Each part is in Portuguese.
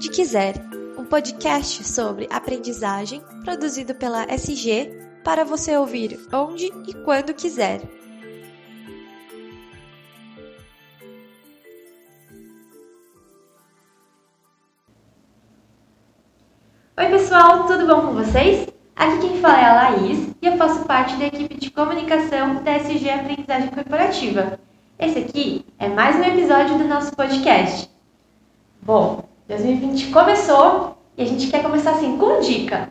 Onde Quiser, um podcast sobre aprendizagem produzido pela SG para você ouvir onde e quando quiser. Oi, pessoal, tudo bom com vocês? Aqui quem fala é a Laís e eu faço parte da equipe de comunicação da SG Aprendizagem Corporativa. Esse aqui é mais um episódio do nosso podcast. Bom, 2020 começou e a gente quer começar assim com dica.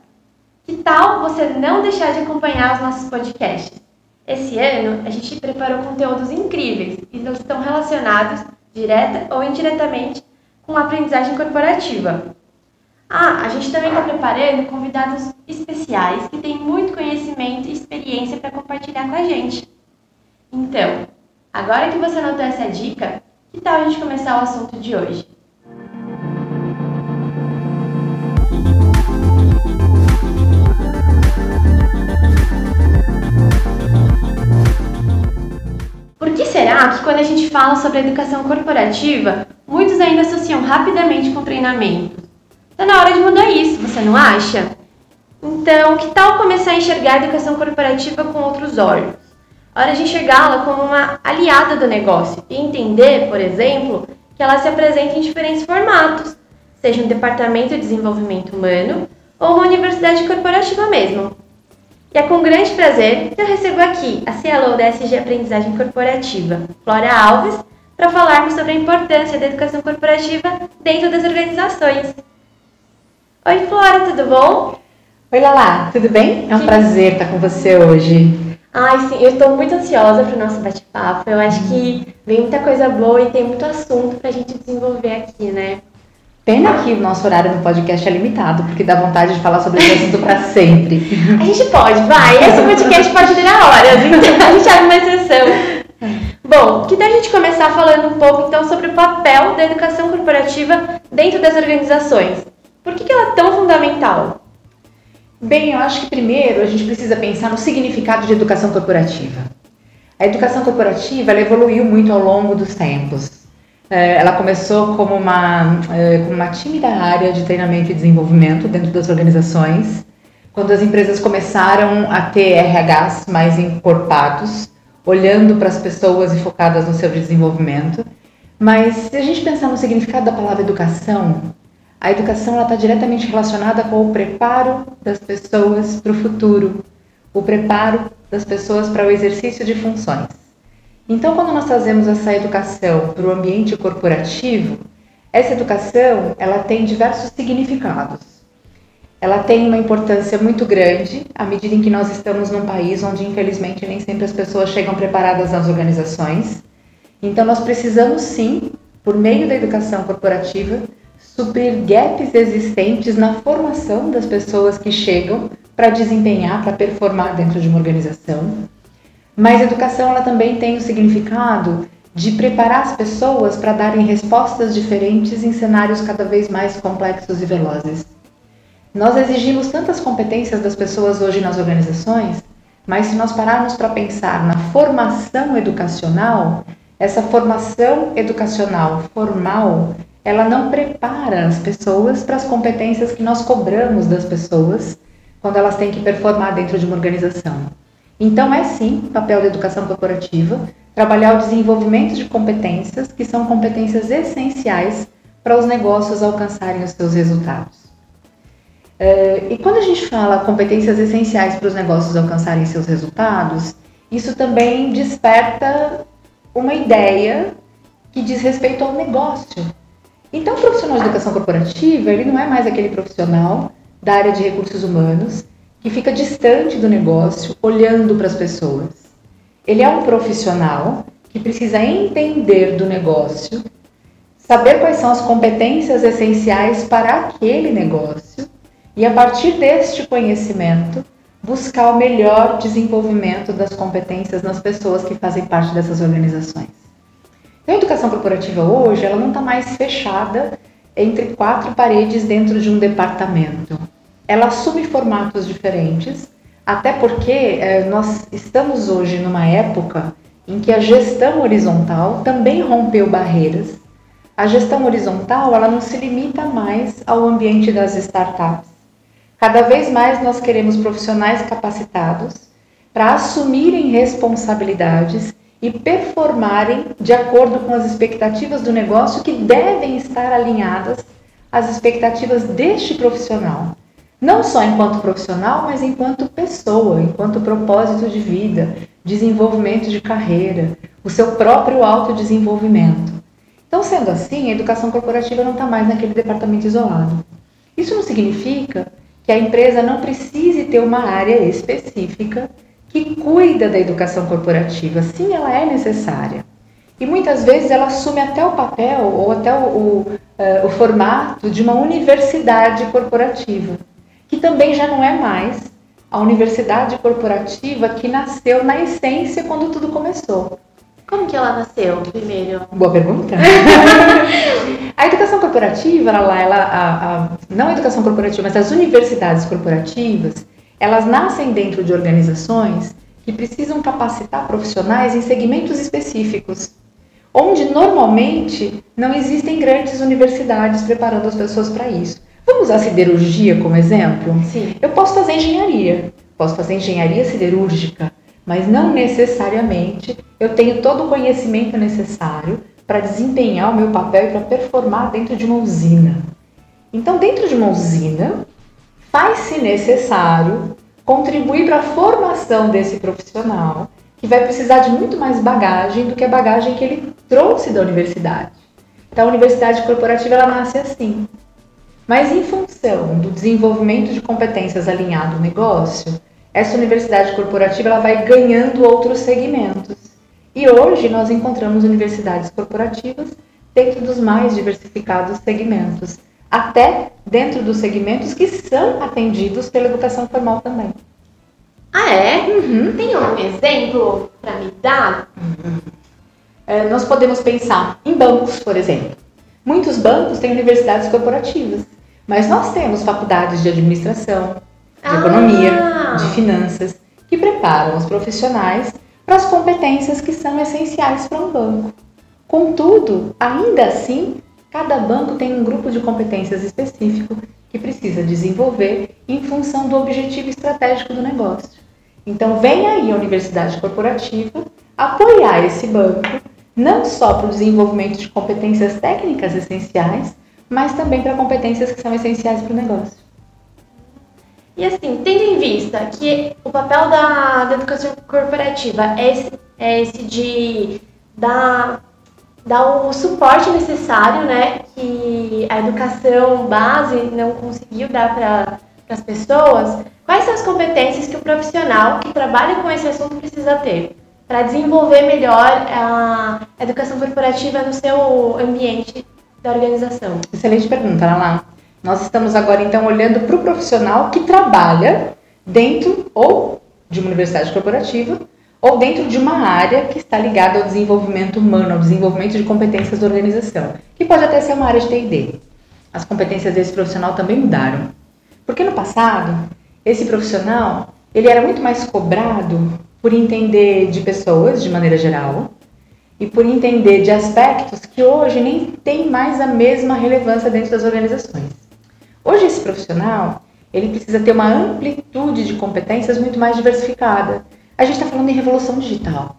Que tal você não deixar de acompanhar os nossos podcasts? Esse ano a gente preparou conteúdos incríveis e eles estão relacionados, direta ou indiretamente, com a aprendizagem corporativa. Ah, a gente também está preparando convidados especiais que têm muito conhecimento e experiência para compartilhar com a gente. Então, agora que você anotou essa dica, que tal a gente começar o assunto de hoje? Será que quando a gente fala sobre educação corporativa, muitos ainda associam rapidamente com treinamento? Está na hora de mudar isso, você não acha? Então, que tal começar a enxergar a educação corporativa com outros olhos? A hora de enxergá-la como uma aliada do negócio e entender, por exemplo, que ela se apresenta em diferentes formatos, seja um departamento de desenvolvimento humano ou uma universidade corporativa mesmo. E é com grande prazer que eu recebo aqui a CLO da SG Aprendizagem Corporativa, Flora Alves, para falarmos sobre a importância da educação corporativa dentro das organizações. Oi, Flora, tudo bom? Oi, Lala, tudo bem? É um prazer estar com você hoje. Ai, sim, eu estou muito ansiosa para o nosso bate-papo. Eu acho que vem muita coisa boa e tem muito assunto para a gente desenvolver aqui, né? Pena que o nosso horário no podcast é limitado, porque dá vontade de falar sobre esse assunto para sempre. A gente pode, vai. Esse podcast pode durar horas, então a gente abre uma exceção. Bom, que tal a gente começar falando um pouco então sobre o papel da educação corporativa dentro das organizações? Por que, que ela é tão fundamental? Bem, eu acho que primeiro a gente precisa pensar no significado de educação corporativa. A educação corporativa evoluiu muito ao longo dos tempos. É, ela começou como uma, é, como uma tímida área de treinamento e desenvolvimento dentro das organizações, quando as empresas começaram a ter RHs mais encorpados, olhando para as pessoas e focadas no seu desenvolvimento. Mas se a gente pensar no significado da palavra educação, a educação está diretamente relacionada com o preparo das pessoas para o futuro, o preparo das pessoas para o exercício de funções. Então, quando nós trazemos essa educação para o ambiente corporativo, essa educação ela tem diversos significados. Ela tem uma importância muito grande à medida em que nós estamos num país onde, infelizmente, nem sempre as pessoas chegam preparadas nas organizações. Então, nós precisamos sim, por meio da educação corporativa, suprir gaps existentes na formação das pessoas que chegam para desempenhar, para performar dentro de uma organização mas educação ela também tem o significado de preparar as pessoas para darem respostas diferentes em cenários cada vez mais complexos e velozes. Nós exigimos tantas competências das pessoas hoje nas organizações, mas se nós pararmos para pensar na formação educacional, essa formação educacional formal, ela não prepara as pessoas para as competências que nós cobramos das pessoas quando elas têm que performar dentro de uma organização. Então, é sim papel da educação corporativa trabalhar o desenvolvimento de competências que são competências essenciais para os negócios alcançarem os seus resultados. Eh, e quando a gente fala competências essenciais para os negócios alcançarem seus resultados, isso também desperta uma ideia que diz respeito ao negócio. Então, o profissional de educação corporativa, ele não é mais aquele profissional da área de recursos humanos que fica distante do negócio, olhando para as pessoas. Ele é um profissional que precisa entender do negócio, saber quais são as competências essenciais para aquele negócio e, a partir deste conhecimento, buscar o melhor desenvolvimento das competências nas pessoas que fazem parte dessas organizações. Então, a educação corporativa hoje, ela não está mais fechada entre quatro paredes dentro de um departamento ela assume formatos diferentes, até porque é, nós estamos hoje numa época em que a gestão horizontal também rompeu barreiras. a gestão horizontal ela não se limita mais ao ambiente das startups. Cada vez mais nós queremos profissionais capacitados para assumirem responsabilidades e performarem de acordo com as expectativas do negócio que devem estar alinhadas às expectativas deste profissional. Não só enquanto profissional, mas enquanto pessoa, enquanto propósito de vida, desenvolvimento de carreira, o seu próprio autodesenvolvimento. Então, sendo assim, a educação corporativa não está mais naquele departamento isolado. Isso não significa que a empresa não precise ter uma área específica que cuida da educação corporativa. Sim, ela é necessária. E muitas vezes ela assume até o papel ou até o, o, uh, o formato de uma universidade corporativa, que também já não é mais a universidade corporativa que nasceu na essência quando tudo começou. Como que ela nasceu primeiro? Boa pergunta. a educação corporativa, ela, ela a, a, não a educação corporativa, mas as universidades corporativas, elas nascem dentro de organizações que precisam capacitar profissionais em segmentos específicos, onde normalmente não existem grandes universidades preparando as pessoas para isso. Vamos usar a siderurgia como exemplo? Sim. Eu posso fazer engenharia, posso fazer engenharia siderúrgica, mas não necessariamente eu tenho todo o conhecimento necessário para desempenhar o meu papel e para performar dentro de uma usina. Então, dentro de uma usina, faz-se necessário contribuir para a formação desse profissional, que vai precisar de muito mais bagagem do que a bagagem que ele trouxe da universidade. Então, a universidade corporativa ela nasce assim. Mas em função do desenvolvimento de competências alinhado ao negócio, essa universidade corporativa ela vai ganhando outros segmentos. E hoje nós encontramos universidades corporativas dentro dos mais diversificados segmentos, até dentro dos segmentos que são atendidos pela educação formal também. Ah, é? Uhum. Tem um exemplo para me dar? Uhum. É, nós podemos pensar em bancos, por exemplo. Muitos bancos têm universidades corporativas, mas nós temos faculdades de administração, de ah. economia, de finanças, que preparam os profissionais para as competências que são essenciais para um banco. Contudo, ainda assim, cada banco tem um grupo de competências específico que precisa desenvolver em função do objetivo estratégico do negócio. Então, vem aí a universidade corporativa apoiar esse banco, não só para o desenvolvimento de competências técnicas essenciais, mas também para competências que são essenciais para o negócio. E assim, tendo em vista que o papel da, da educação corporativa é esse, é esse de dar, dar o suporte necessário, né, que a educação base não conseguiu dar para as pessoas, quais são as competências que o profissional que trabalha com esse assunto precisa ter para desenvolver melhor a educação corporativa no seu ambiente da organização? Excelente pergunta, Lala. Nós estamos agora então olhando para o profissional que trabalha dentro ou de uma universidade corporativa ou dentro de uma área que está ligada ao desenvolvimento humano, ao desenvolvimento de competências da organização, que pode até ser uma área de T&D. As competências desse profissional também mudaram. Porque no passado, esse profissional, ele era muito mais cobrado por entender de pessoas de maneira geral e por entender de aspectos que hoje nem têm mais a mesma relevância dentro das organizações. Hoje esse profissional, ele precisa ter uma amplitude de competências muito mais diversificada. A gente está falando em revolução digital.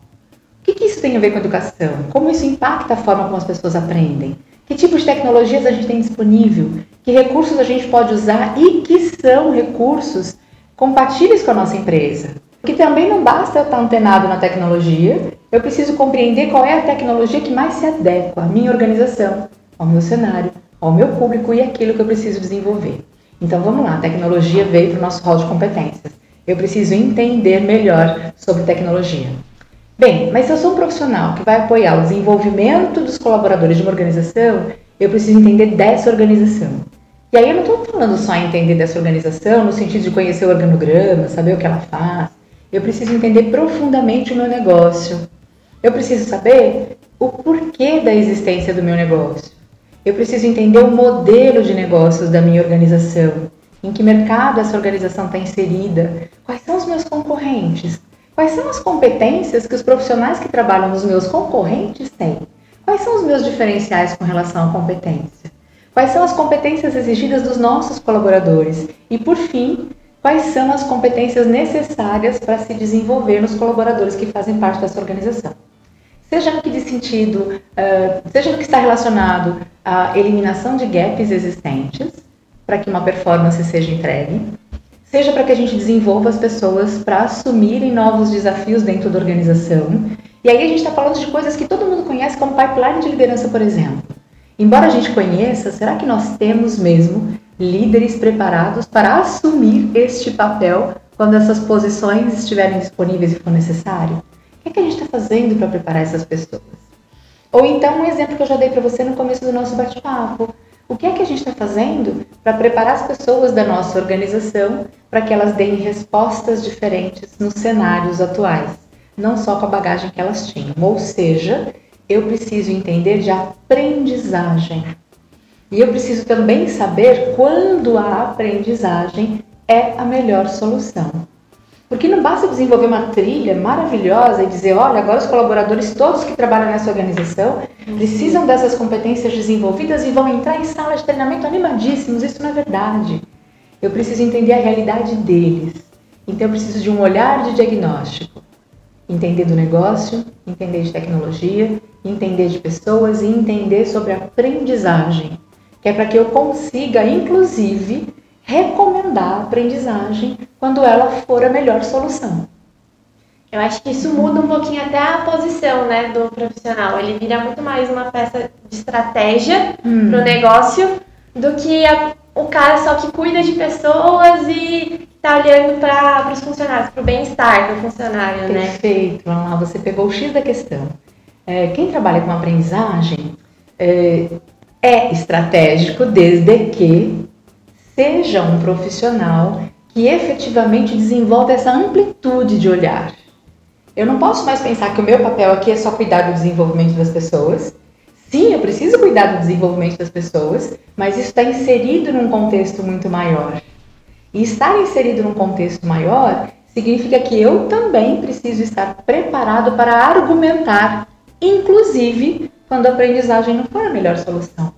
O que, que isso tem a ver com a educação? Como isso impacta a forma como as pessoas aprendem? Que tipo de tecnologias a gente tem disponível? Que recursos a gente pode usar e que são recursos compatíveis com a nossa empresa? Porque também não basta eu estar antenado na tecnologia, eu preciso compreender qual é a tecnologia que mais se adequa à minha organização, ao meu cenário, ao meu público e aquilo que eu preciso desenvolver. Então vamos lá, a tecnologia veio para o nosso rol de competências. Eu preciso entender melhor sobre tecnologia. Bem, mas se eu sou um profissional que vai apoiar o desenvolvimento dos colaboradores de uma organização, eu preciso entender dessa organização. E aí eu não estou falando só em entender dessa organização no sentido de conhecer o organograma, saber o que ela faz. Eu preciso entender profundamente o meu negócio. Eu preciso saber o porquê da existência do meu negócio. Eu preciso entender o modelo de negócios da minha organização, em que mercado essa organização está inserida, quais são os meus concorrentes, quais são as competências que os profissionais que trabalham nos meus concorrentes têm, quais são os meus diferenciais com relação à competência? Quais são as competências exigidas dos nossos colaboradores? E, por fim, quais são as competências necessárias para se desenvolver nos colaboradores que fazem parte dessa organização? Seja no que diz sentido, seja no que está relacionado à eliminação de gaps existentes, para que uma performance seja entregue, seja para que a gente desenvolva as pessoas para assumirem novos desafios dentro da organização. E aí a gente está falando de coisas que todo mundo conhece como pipeline de liderança, por exemplo. Embora a gente conheça, será que nós temos mesmo líderes preparados para assumir este papel quando essas posições estiverem disponíveis e for necessário? O que, é que a gente está fazendo para preparar essas pessoas? Ou então, um exemplo que eu já dei para você no começo do nosso bate-papo. O que é que a gente está fazendo para preparar as pessoas da nossa organização para que elas deem respostas diferentes nos cenários atuais, não só com a bagagem que elas tinham? Ou seja, eu preciso entender de aprendizagem. E eu preciso também saber quando a aprendizagem é a melhor solução. Porque não basta desenvolver uma trilha maravilhosa e dizer, olha, agora os colaboradores todos que trabalham nessa organização precisam dessas competências desenvolvidas e vão entrar em sala de treinamento animadíssimos. Isso não é verdade. Eu preciso entender a realidade deles. Então eu preciso de um olhar de diagnóstico. Entender do negócio, entender de tecnologia, entender de pessoas e entender sobre aprendizagem. Que é para que eu consiga, inclusive, recomendar a aprendizagem quando ela for a melhor solução. Eu acho que isso muda um pouquinho até a posição né, do profissional. Ele vira muito mais uma peça de estratégia hum. para o negócio do que a, o cara só que cuida de pessoas e está olhando para os funcionários, para o bem-estar do funcionário. Né? Perfeito, né? vamos lá, você pegou o X da questão. É, quem trabalha com aprendizagem é, é estratégico desde que seja um profissional que efetivamente desenvolve essa amplitude de olhar. Eu não posso mais pensar que o meu papel aqui é só cuidar do desenvolvimento das pessoas. Sim, eu preciso cuidar do desenvolvimento das pessoas, mas isso está inserido num contexto muito maior. E estar inserido num contexto maior significa que eu também preciso estar preparado para argumentar, inclusive quando a aprendizagem não for a melhor solução.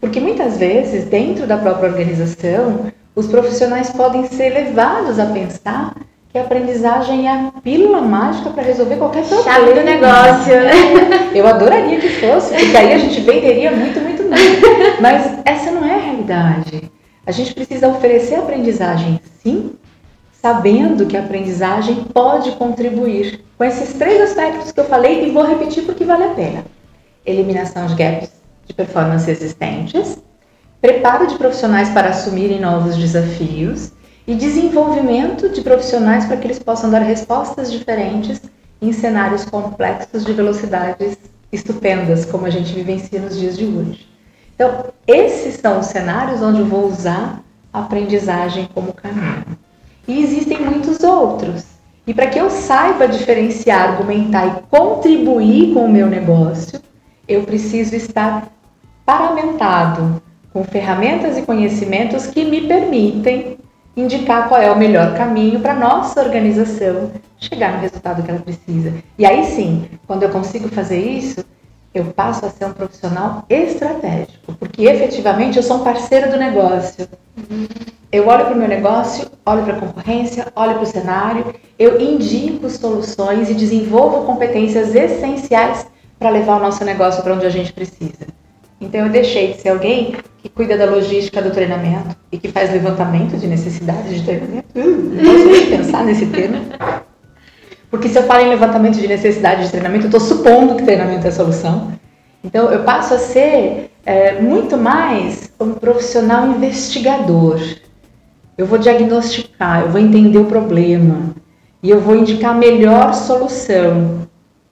Porque muitas vezes, dentro da própria organização, os profissionais podem ser levados a pensar que a aprendizagem é a pílula mágica para resolver qualquer problema. Chave do negócio. Eu adoraria que fosse, porque aí a gente venderia muito, muito, muito. Mas essa não é a realidade. A gente precisa oferecer aprendizagem, sim, sabendo que a aprendizagem pode contribuir com esses três aspectos que eu falei e vou repetir porque vale a pena. Eliminação de gaps de performance existentes, preparo de profissionais para assumirem novos desafios e desenvolvimento de profissionais para que eles possam dar respostas diferentes em cenários complexos de velocidades estupendas, como a gente vivencia nos dias de hoje. Então, esses são os cenários onde eu vou usar a aprendizagem como caminho. E existem muitos outros. E para que eu saiba diferenciar, argumentar e contribuir com o meu negócio, eu preciso estar paramentado com ferramentas e conhecimentos que me permitem indicar qual é o melhor caminho para nossa organização chegar no resultado que ela precisa. E aí sim, quando eu consigo fazer isso, eu passo a ser um profissional estratégico, porque efetivamente eu sou um parceiro do negócio. Eu olho para o meu negócio, olho para a concorrência, olho para o cenário, eu indico soluções e desenvolvo competências essenciais para levar o nosso negócio para onde a gente precisa. Então eu deixei de ser alguém que cuida da logística do treinamento e que faz levantamento de necessidades de treinamento. Posso nem pensar nesse termo. Porque se eu falo em levantamento de necessidade de treinamento, eu estou supondo que treinamento é a solução. Então eu passo a ser é, muito mais um profissional investigador. Eu vou diagnosticar, eu vou entender o problema e eu vou indicar a melhor solução.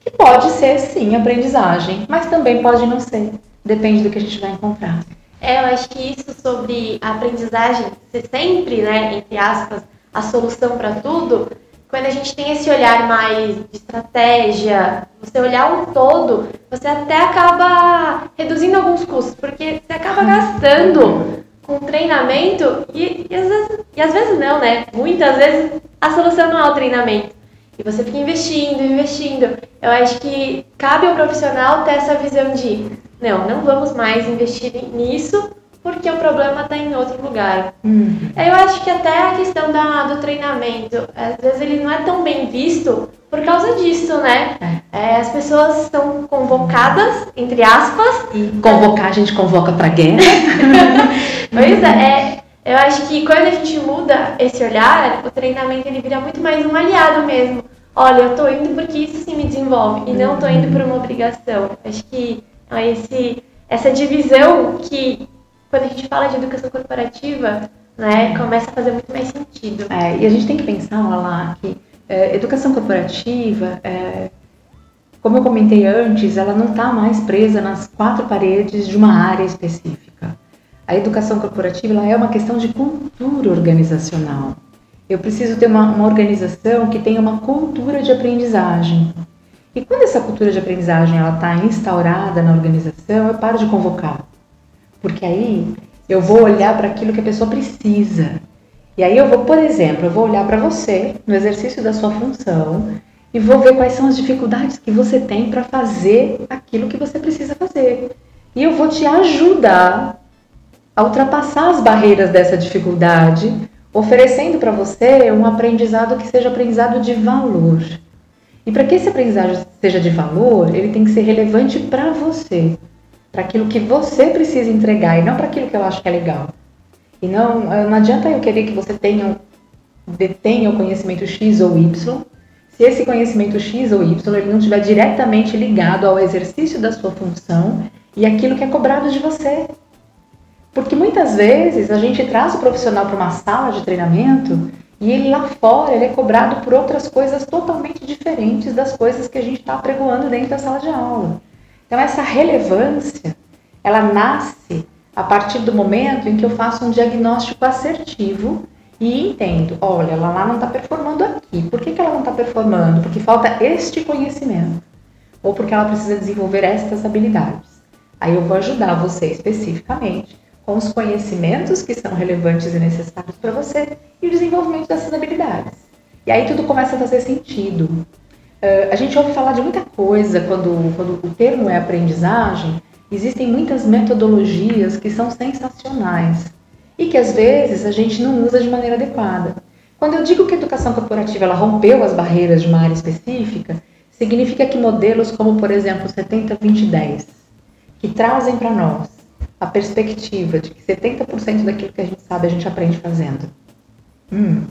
Que pode ser sim aprendizagem, mas também pode não ser. Depende do que a gente vai encontrar. É, eu acho que isso sobre a aprendizagem ser sempre, né, entre aspas, a solução para tudo, quando a gente tem esse olhar mais de estratégia, você olhar um todo, você até acaba reduzindo alguns custos, porque você acaba gastando com treinamento e, e, às vezes, e às vezes não, né? Muitas vezes a solução não é o treinamento. E você fica investindo, investindo. Eu acho que cabe ao profissional ter essa visão de, não, não vamos mais investir nisso porque o problema está em outro lugar. Uhum. Eu acho que até a questão da, do treinamento, às vezes ele não é tão bem visto por causa disso, né? É. É, as pessoas são convocadas, entre aspas. E convocar, a gente convoca para guerra. pois é, é, eu acho que quando a gente muda esse olhar, o treinamento ele vira muito mais um aliado mesmo. Olha, eu tô indo porque isso sim me desenvolve e não tô indo por uma obrigação. Acho que esse, essa divisão que quando a gente fala de educação corporativa, né, começa a fazer muito mais sentido. É, e a gente tem que pensar lá que é, educação corporativa, é, como eu comentei antes, ela não está mais presa nas quatro paredes de uma área específica. A educação corporativa ela é uma questão de cultura organizacional. Eu preciso ter uma, uma organização que tenha uma cultura de aprendizagem. E quando essa cultura de aprendizagem está instaurada na organização, eu paro de convocar. Porque aí eu vou olhar para aquilo que a pessoa precisa. E aí eu vou, por exemplo, eu vou olhar para você no exercício da sua função e vou ver quais são as dificuldades que você tem para fazer aquilo que você precisa fazer. E eu vou te ajudar a ultrapassar as barreiras dessa dificuldade, oferecendo para você um aprendizado que seja aprendizado de valor. E para que esse aprendizado seja de valor, ele tem que ser relevante para você para aquilo que você precisa entregar e não para aquilo que eu acho que é legal. E não, eh, não adianta eu querer que você tenha, detenha o conhecimento X ou Y, se esse conhecimento X ou Y ele não estiver diretamente ligado ao exercício da sua função e aquilo que é cobrado de você. Porque muitas vezes a gente traz o profissional para uma sala de treinamento e ele lá fora ele é cobrado por outras coisas totalmente diferentes das coisas que a gente está pregoando dentro da sala de aula. Então essa relevância, ela nasce a partir do momento em que eu faço um diagnóstico assertivo e entendo, olha, ela lá não está performando aqui. Por que, que ela não está performando? Porque falta este conhecimento. Ou porque ela precisa desenvolver estas habilidades. Aí eu vou ajudar você especificamente com os conhecimentos que são relevantes e necessários para você e o desenvolvimento dessas habilidades. E aí tudo começa a fazer sentido. Uh, a gente ouve falar de muita coisa quando, quando o termo é aprendizagem. Existem muitas metodologias que são sensacionais e que às vezes a gente não usa de maneira adequada. Quando eu digo que a educação corporativa ela rompeu as barreiras de uma área específica, significa que modelos como, por exemplo, 70-20-10, que trazem para nós a perspectiva de que 70% daquilo que a gente sabe a gente aprende fazendo. Hum,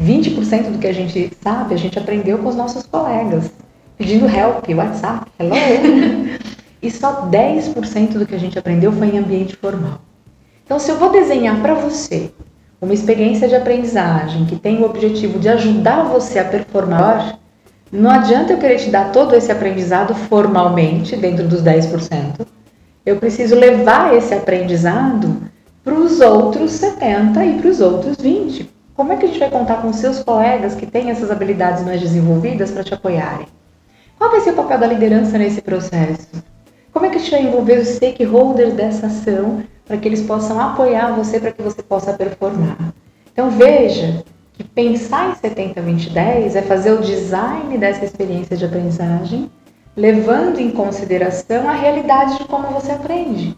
20% do que a gente sabe, a gente aprendeu com os nossos colegas, pedindo help, WhatsApp, hello. e só 10% do que a gente aprendeu foi em ambiente formal. Então, se eu vou desenhar para você uma experiência de aprendizagem que tem o objetivo de ajudar você a performar, não adianta eu querer te dar todo esse aprendizado formalmente, dentro dos 10%. Eu preciso levar esse aprendizado para os outros 70% e para os outros 20%. Como é que a gente vai contar com seus colegas que têm essas habilidades mais desenvolvidas para te apoiarem? Qual vai ser o papel da liderança nesse processo? Como é que a gente vai envolver os stakeholders dessa ação para que eles possam apoiar você para que você possa performar? Então veja que pensar em 70-20-10 é fazer o design dessa experiência de aprendizagem, levando em consideração a realidade de como você aprende.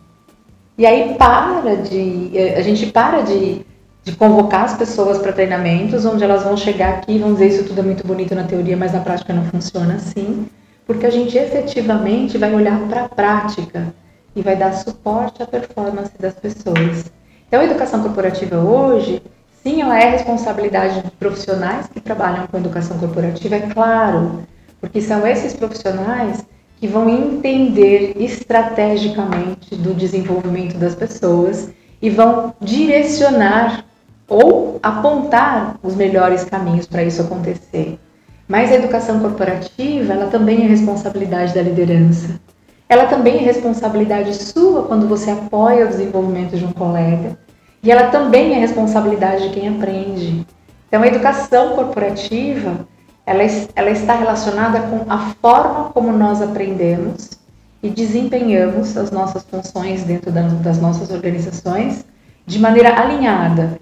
E aí para de. A gente para de de convocar as pessoas para treinamentos, onde elas vão chegar aqui e vão dizer isso tudo é muito bonito na teoria, mas na prática não funciona assim, porque a gente efetivamente vai olhar para a prática e vai dar suporte à performance das pessoas. Então, a educação corporativa hoje, sim, ela é responsabilidade de profissionais que trabalham com educação corporativa, é claro, porque são esses profissionais que vão entender estrategicamente do desenvolvimento das pessoas e vão direcionar ou apontar os melhores caminhos para isso acontecer. Mas a educação corporativa, ela também é responsabilidade da liderança. Ela também é responsabilidade sua quando você apoia o desenvolvimento de um colega. E ela também é responsabilidade de quem aprende. Então, a educação corporativa, ela, ela está relacionada com a forma como nós aprendemos e desempenhamos as nossas funções dentro das nossas organizações de maneira alinhada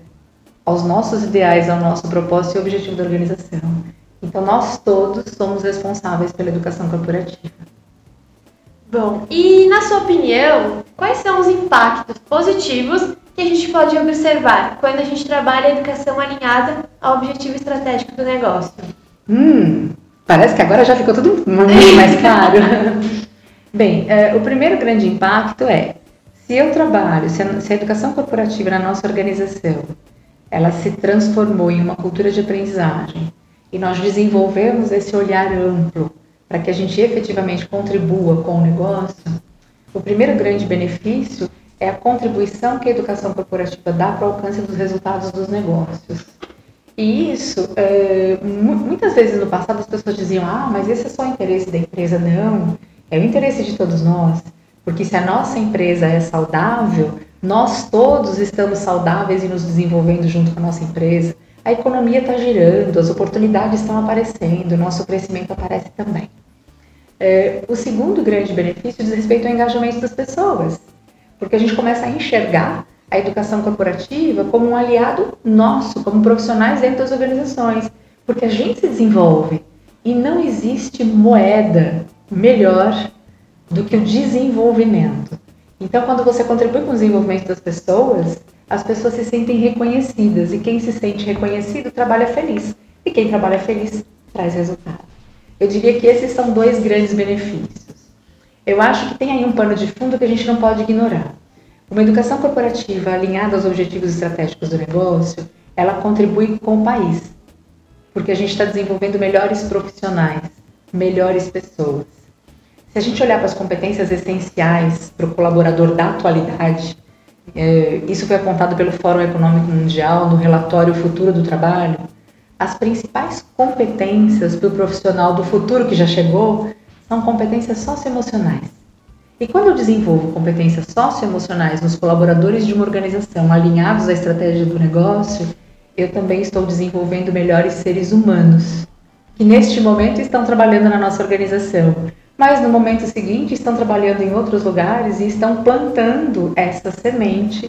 aos nossos ideais, ao nosso propósito e objetivo da organização. Então, nós todos somos responsáveis pela educação corporativa. Bom, e na sua opinião, quais são os impactos positivos que a gente pode observar quando a gente trabalha a educação alinhada ao objetivo estratégico do negócio? Hum, parece que agora já ficou tudo muito mais claro. Bem, é, o primeiro grande impacto é se eu trabalho, se a, se a educação corporativa na nossa organização ela se transformou em uma cultura de aprendizagem e nós desenvolvemos esse olhar amplo para que a gente efetivamente contribua com o negócio, o primeiro grande benefício é a contribuição que a educação corporativa dá para o alcance dos resultados dos negócios. E isso, é, muitas vezes no passado as pessoas diziam: ah, mas esse é só o interesse da empresa. Não, é o interesse de todos nós. Porque se a nossa empresa é saudável, nós todos estamos saudáveis e nos desenvolvendo junto com a nossa empresa. A economia está girando, as oportunidades estão aparecendo, nosso crescimento aparece também. É, o segundo grande benefício diz respeito ao engajamento das pessoas, porque a gente começa a enxergar a educação corporativa como um aliado nosso, como profissionais dentro das organizações, porque a gente se desenvolve e não existe moeda melhor do que o desenvolvimento. Então, quando você contribui com o desenvolvimento das pessoas, as pessoas se sentem reconhecidas e quem se sente reconhecido trabalha feliz e quem trabalha feliz traz resultado. Eu diria que esses são dois grandes benefícios. Eu acho que tem aí um pano de fundo que a gente não pode ignorar. Uma educação corporativa alinhada aos objetivos estratégicos do negócio, ela contribui com o país, porque a gente está desenvolvendo melhores profissionais, melhores pessoas. Se a gente olhar para as competências essenciais para o colaborador da atualidade, é, isso foi apontado pelo Fórum Econômico Mundial no relatório Futuro do Trabalho, as principais competências para o profissional do futuro que já chegou são competências socioemocionais. E quando eu desenvolvo competências socioemocionais nos colaboradores de uma organização alinhados à estratégia do negócio, eu também estou desenvolvendo melhores seres humanos, que neste momento estão trabalhando na nossa organização, mas no momento seguinte estão trabalhando em outros lugares e estão plantando essa semente,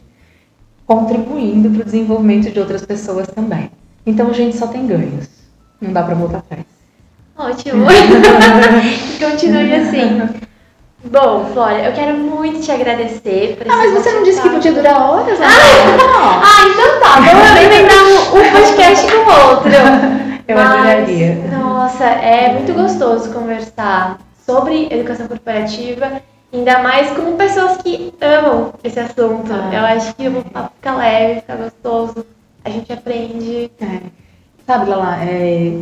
contribuindo para o desenvolvimento de outras pessoas também. Então a gente só tem ganhos, não dá para voltar atrás. Ótimo! Continue assim. Bom, Flora, eu quero muito te agradecer Ah, mas você não disse que podia durar horas? Né? Ah, ah, então tá. Vamos um, um podcast com o outro. Eu mas, adoraria. Nossa, é muito gostoso conversar sobre educação corporativa, ainda mais com pessoas que amam esse assunto. Ah. Eu acho que o papo fica leve, fica gostoso, a gente aprende. É. Sabe, Lala, é,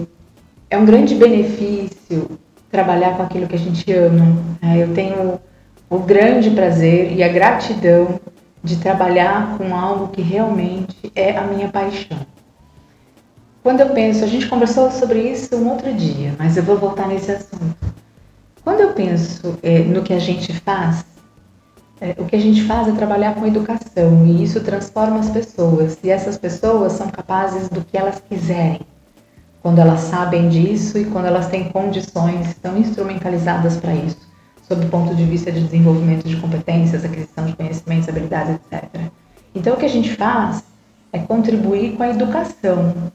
é um grande benefício trabalhar com aquilo que a gente ama. É, eu tenho o grande prazer e a gratidão de trabalhar com algo que realmente é a minha paixão. Quando eu penso, a gente conversou sobre isso um outro dia, mas eu vou voltar nesse assunto. Quando eu penso é, no que a gente faz, é, o que a gente faz é trabalhar com educação e isso transforma as pessoas. E essas pessoas são capazes do que elas quiserem, quando elas sabem disso e quando elas têm condições, estão instrumentalizadas para isso, sob o ponto de vista de desenvolvimento de competências, aquisição de conhecimentos, habilidades, etc. Então, o que a gente faz é contribuir com a educação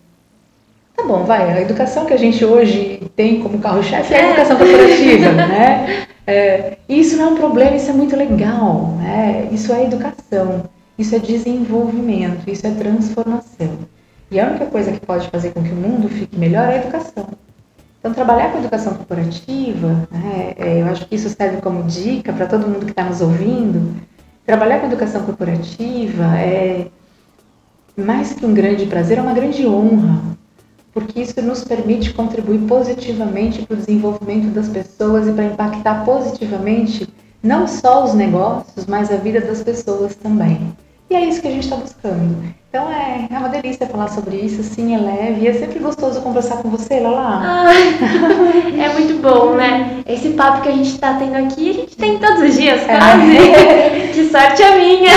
Tá bom, vai. A educação que a gente hoje tem como carro-chefe é a educação corporativa, né? É, isso não é um problema, isso é muito legal, né? Isso é educação, isso é desenvolvimento, isso é transformação. E a única coisa que pode fazer com que o mundo fique melhor é a educação. Então, trabalhar com educação corporativa, né, é, eu acho que isso serve como dica para todo mundo que está nos ouvindo. Trabalhar com educação corporativa é mais que um grande prazer, é uma grande honra porque isso nos permite contribuir positivamente para o desenvolvimento das pessoas e para impactar positivamente não só os negócios, mas a vida das pessoas também. E é isso que a gente está buscando. Então é, é uma delícia falar sobre isso, sim, é leve. E é sempre gostoso conversar com você, Lala. Ai, é muito bom, né? Esse papo que a gente está tendo aqui, a gente tem todos os dias, é. quase. É. Que sorte a minha!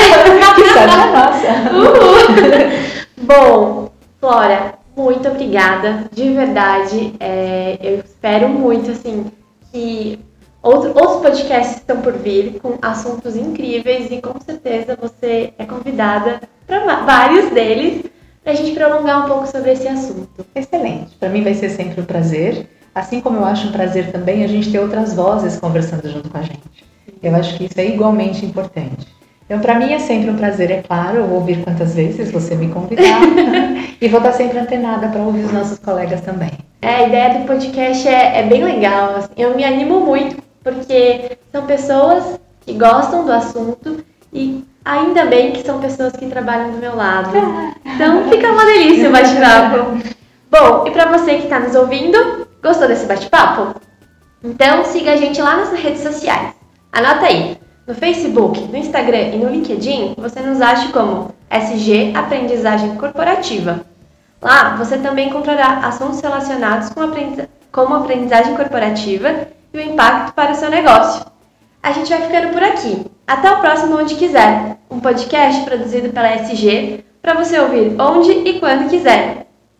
Que sorte a nossa! Uhul! Bom, Flora, muito obrigada, de verdade. É, eu espero muito, assim, que outro, outros podcasts estão por vir com assuntos incríveis e com certeza você é convidada para vários deles para a gente prolongar um pouco sobre esse assunto. Excelente. Para mim vai ser sempre um prazer. Assim como eu acho um prazer também a gente ter outras vozes conversando junto com a gente. Eu acho que isso é igualmente importante. Então, para mim é sempre um prazer, é claro, eu ouvir quantas vezes você me convidar e vou estar sempre antenada para ouvir os nossos colegas também. É, a ideia do podcast é, é bem legal, assim, eu me animo muito, porque são pessoas que gostam do assunto e ainda bem que são pessoas que trabalham do meu lado. Então fica uma delícia o bate-papo. Bom, e para você que está nos ouvindo, gostou desse bate-papo? Então siga a gente lá nas redes sociais. Anota aí, no Facebook, no Instagram e no LinkedIn, você nos acha como SG Aprendizagem Corporativa. Lá você também encontrará assuntos relacionados com, aprendiz... com aprendizagem corporativa e o impacto para o seu negócio. A gente vai ficando por aqui. Até o próximo Onde Quiser, um podcast produzido pela SG para você ouvir onde e quando quiser.